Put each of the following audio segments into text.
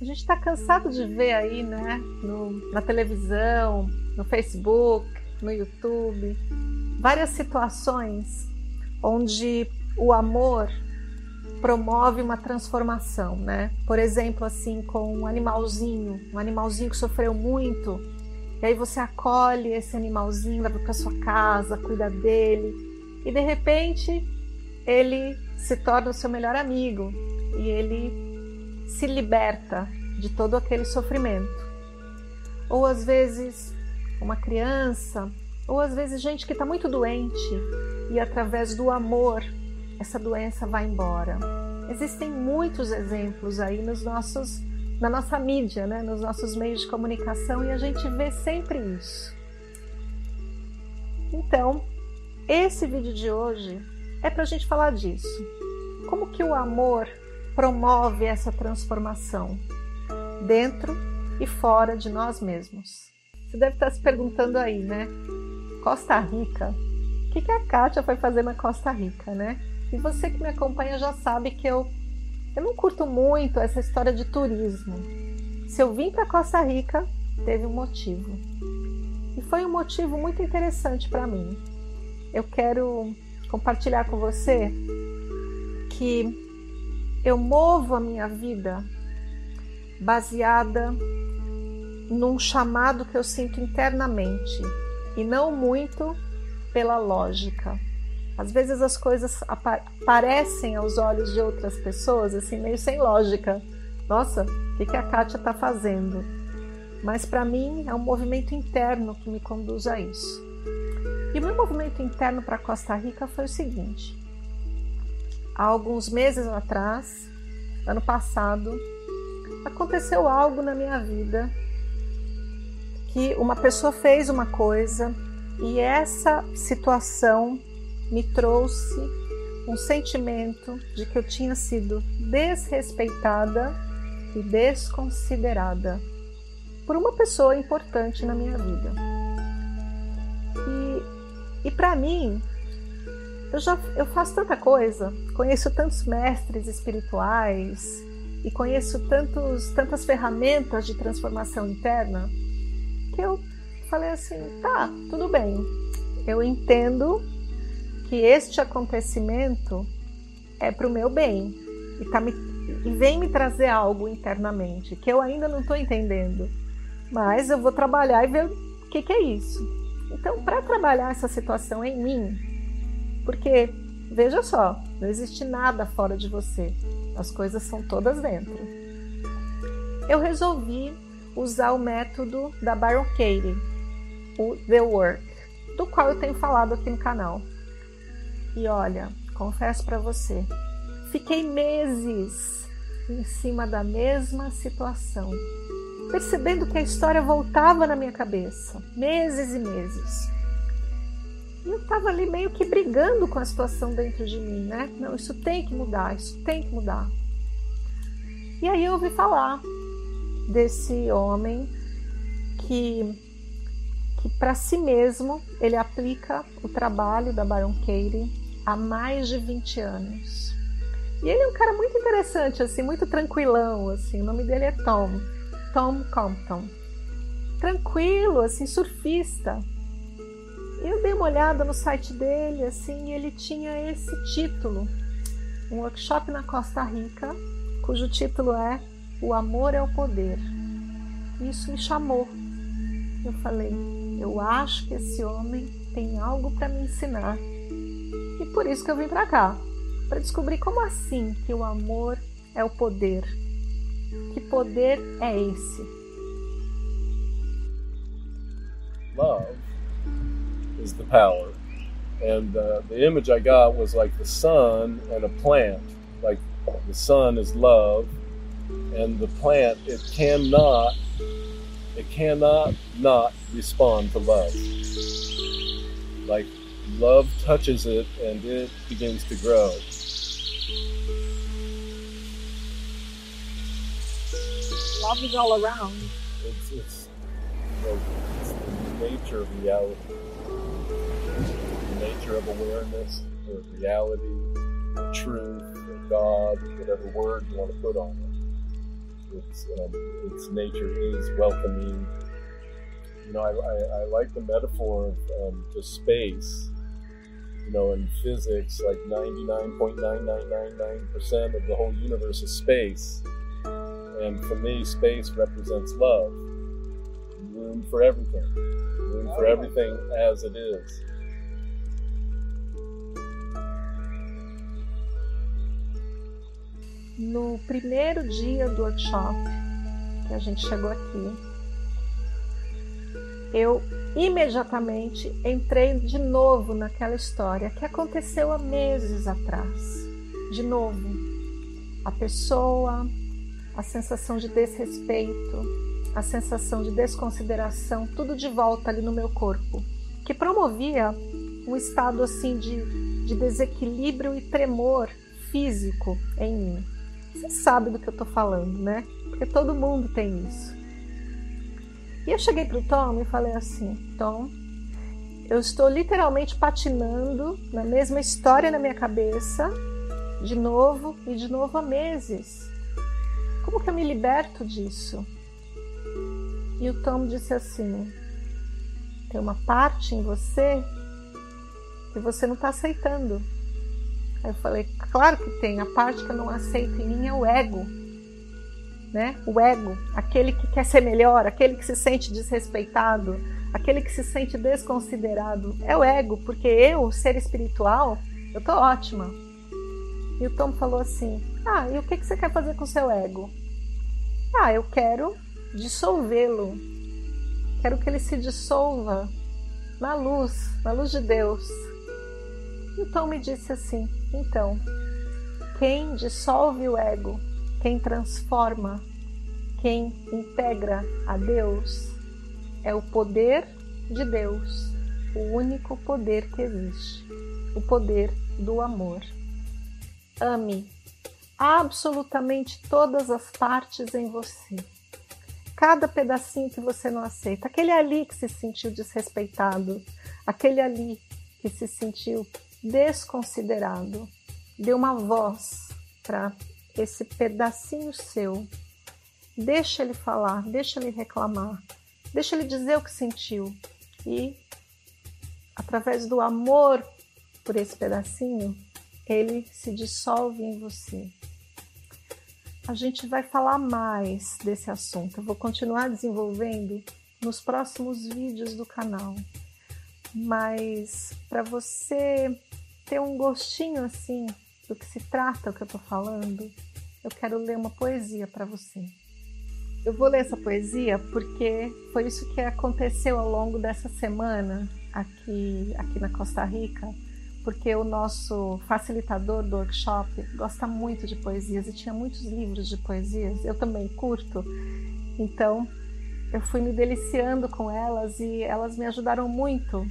A gente está cansado de ver aí, né, no, na televisão, no Facebook, no YouTube, várias situações onde o amor promove uma transformação, né? Por exemplo, assim, com um animalzinho, um animalzinho que sofreu muito, e aí você acolhe esse animalzinho, leva para sua casa, cuida dele, e de repente ele se torna o seu melhor amigo e ele se liberta de todo aquele sofrimento. Ou às vezes uma criança, ou às vezes gente que está muito doente e através do amor essa doença vai embora. Existem muitos exemplos aí nos nossos, na nossa mídia, né, nos nossos meios de comunicação e a gente vê sempre isso. Então, esse vídeo de hoje é para a gente falar disso. Como que o amor promove essa transformação dentro e fora de nós mesmos. Você deve estar se perguntando aí, né? Costa Rica? O que, que a Kátia foi fazer na Costa Rica, né? E você que me acompanha já sabe que eu, eu não curto muito essa história de turismo. Se eu vim para Costa Rica, teve um motivo. E foi um motivo muito interessante para mim. Eu quero compartilhar com você que eu movo a minha vida baseada num chamado que eu sinto internamente e não muito pela lógica. Às vezes as coisas aparecem aos olhos de outras pessoas assim meio sem lógica. Nossa, o que, a Kátia está fazendo? Mas para mim é um movimento interno que me conduz a isso. E o meu movimento interno para Costa Rica foi o seguinte: há alguns meses atrás, ano passado, aconteceu algo na minha vida que uma pessoa fez uma coisa e essa situação me trouxe um sentimento de que eu tinha sido desrespeitada e desconsiderada por uma pessoa importante na minha vida. E, e para mim, eu já eu faço tanta coisa, conheço tantos mestres espirituais e conheço tantos, tantas ferramentas de transformação interna que eu falei assim, tá, tudo bem. Eu entendo que este acontecimento é para o meu bem e, tá me, e vem me trazer algo internamente que eu ainda não estou entendendo, mas eu vou trabalhar e ver o que, que é isso. Então, para trabalhar essa situação em mim, porque, veja só, não existe nada fora de você. As coisas são todas dentro. Eu resolvi usar o método da Byron Katie, o The Work, do qual eu tenho falado aqui no canal. E olha, confesso para você, fiquei meses em cima da mesma situação, percebendo que a história voltava na minha cabeça, meses e meses. Eu estava ali meio que brigando com a situação dentro de mim, né? Não, isso tem que mudar, isso tem que mudar. E aí eu ouvi falar desse homem que, que para si mesmo ele aplica o trabalho da Baron Katie há mais de 20 anos. E ele é um cara muito interessante, assim, muito tranquilão, assim. O nome dele é Tom, Tom Compton. Tranquilo, assim, surfista eu dei uma olhada no site dele, assim, ele tinha esse título, um workshop na Costa Rica, cujo título é O Amor é o Poder. Isso me chamou. Eu falei, eu acho que esse homem tem algo para me ensinar. E por isso que eu vim para cá, para descobrir como assim que o amor é o poder. Que poder é esse? Love is the power. And uh, the image I got was like the sun and a plant. Like the sun is love, and the plant, it cannot it cannot not respond to love. Like love touches it and it begins to grow. Love is all around. It's, it's, you know, it's the nature of reality, nature of awareness, or reality, or truth, or God, whatever word you want to put on it. It's, um, its nature is welcoming. You know, I, I, I like the metaphor of um, just space. You know, in physics, like 99.9999% of the whole universe is space. And for me, space represents love. Room for everything. Room for everything as it is. No primeiro dia do workshop, que a gente chegou aqui, eu imediatamente entrei de novo naquela história que aconteceu há meses atrás. De novo, a pessoa, a sensação de desrespeito, a sensação de desconsideração, tudo de volta ali no meu corpo, que promovia um estado assim de, de desequilíbrio e tremor físico em mim. Você sabe do que eu estou falando, né? Porque todo mundo tem isso. E eu cheguei para o Tom e falei assim: Tom, eu estou literalmente patinando na mesma história na minha cabeça, de novo e de novo há meses. Como que eu me liberto disso? E o Tom disse assim: tem uma parte em você que você não está aceitando. Aí eu falei: claro que tem. A parte que eu não aceito em mim é o ego. Né? O ego, aquele que quer ser melhor, aquele que se sente desrespeitado, aquele que se sente desconsiderado. É o ego, porque eu, ser espiritual, eu tô ótima. E o Tom falou assim: Ah, e o que, que você quer fazer com o seu ego? Ah, eu quero dissolvê-lo. Quero que ele se dissolva na luz, na luz de Deus. E o Tom me disse assim: Então, quem dissolve o ego, quem transforma, quem integra a Deus, é o poder de Deus, o único poder que existe, o poder do amor. Ame absolutamente todas as partes em você. Cada pedacinho que você não aceita, aquele ali que se sentiu desrespeitado, aquele ali que se sentiu desconsiderado, dê uma voz para esse pedacinho seu. Deixa ele falar, deixa ele reclamar, deixa ele dizer o que sentiu e através do amor por esse pedacinho, ele se dissolve em você. A gente vai falar mais desse assunto. Eu vou continuar desenvolvendo nos próximos vídeos do canal. Mas para você ter um gostinho assim do que se trata o que eu estou falando, eu quero ler uma poesia para você. Eu vou ler essa poesia porque foi isso que aconteceu ao longo dessa semana aqui, aqui na Costa Rica porque o nosso facilitador do workshop gosta muito de poesias e tinha muitos livros de poesias. Eu também curto, então eu fui me deliciando com elas e elas me ajudaram muito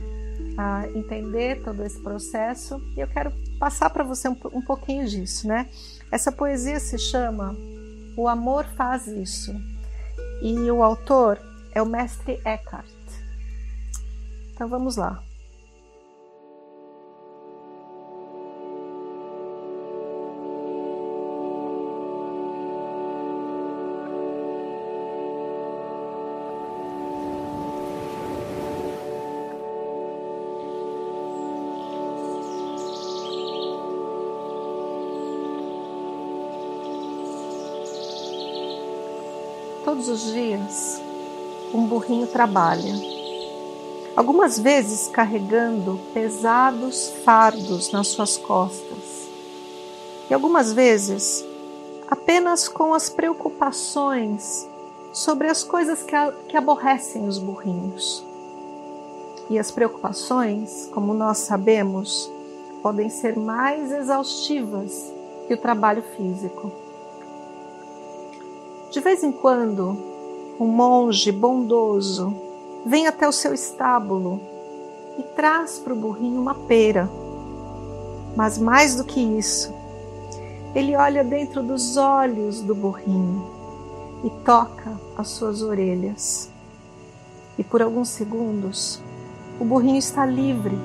a entender todo esse processo e eu quero passar para você um, um pouquinho disso, né? Essa poesia se chama O Amor Faz Isso e o autor é o mestre Eckhart. Então vamos lá. Todos os dias, um burrinho trabalha, algumas vezes carregando pesados fardos nas suas costas, e algumas vezes apenas com as preocupações sobre as coisas que, a, que aborrecem os burrinhos. E as preocupações, como nós sabemos, podem ser mais exaustivas que o trabalho físico. De vez em quando, um monge bondoso, vem até o seu estábulo e traz para o burrinho uma pera. Mas mais do que isso, ele olha dentro dos olhos do burrinho e toca as suas orelhas. E por alguns segundos, o burrinho está livre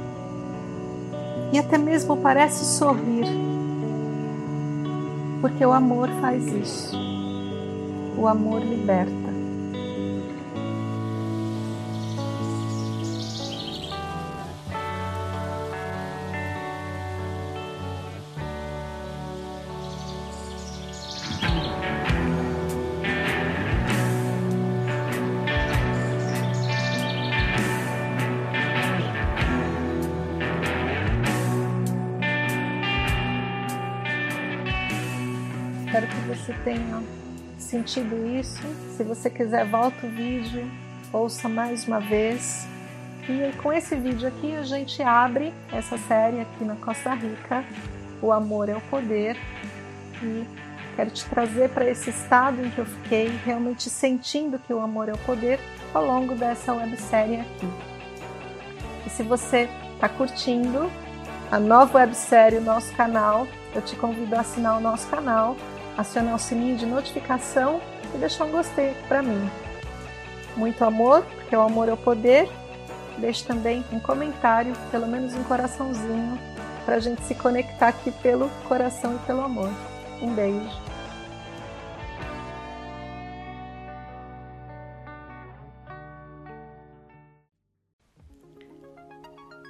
e até mesmo parece sorrir, porque o amor faz isso. O amor liberta. Espero que você tenha sentido isso. Se você quiser, volta o vídeo, ouça mais uma vez. E com esse vídeo aqui a gente abre essa série aqui na Costa Rica, O Amor é o Poder. E quero te trazer para esse estado em que eu fiquei realmente sentindo que o amor é o poder ao longo dessa websérie aqui. E se você está curtindo a nova websérie, o nosso canal, eu te convido a assinar o nosso canal acionar o sininho de notificação e deixar um gostei para mim. Muito amor, porque o amor é o poder. Deixe também um comentário, pelo menos um coraçãozinho, para a gente se conectar aqui pelo coração e pelo amor. Um beijo.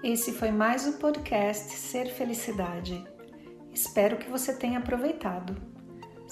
Esse foi mais o podcast Ser Felicidade. Espero que você tenha aproveitado.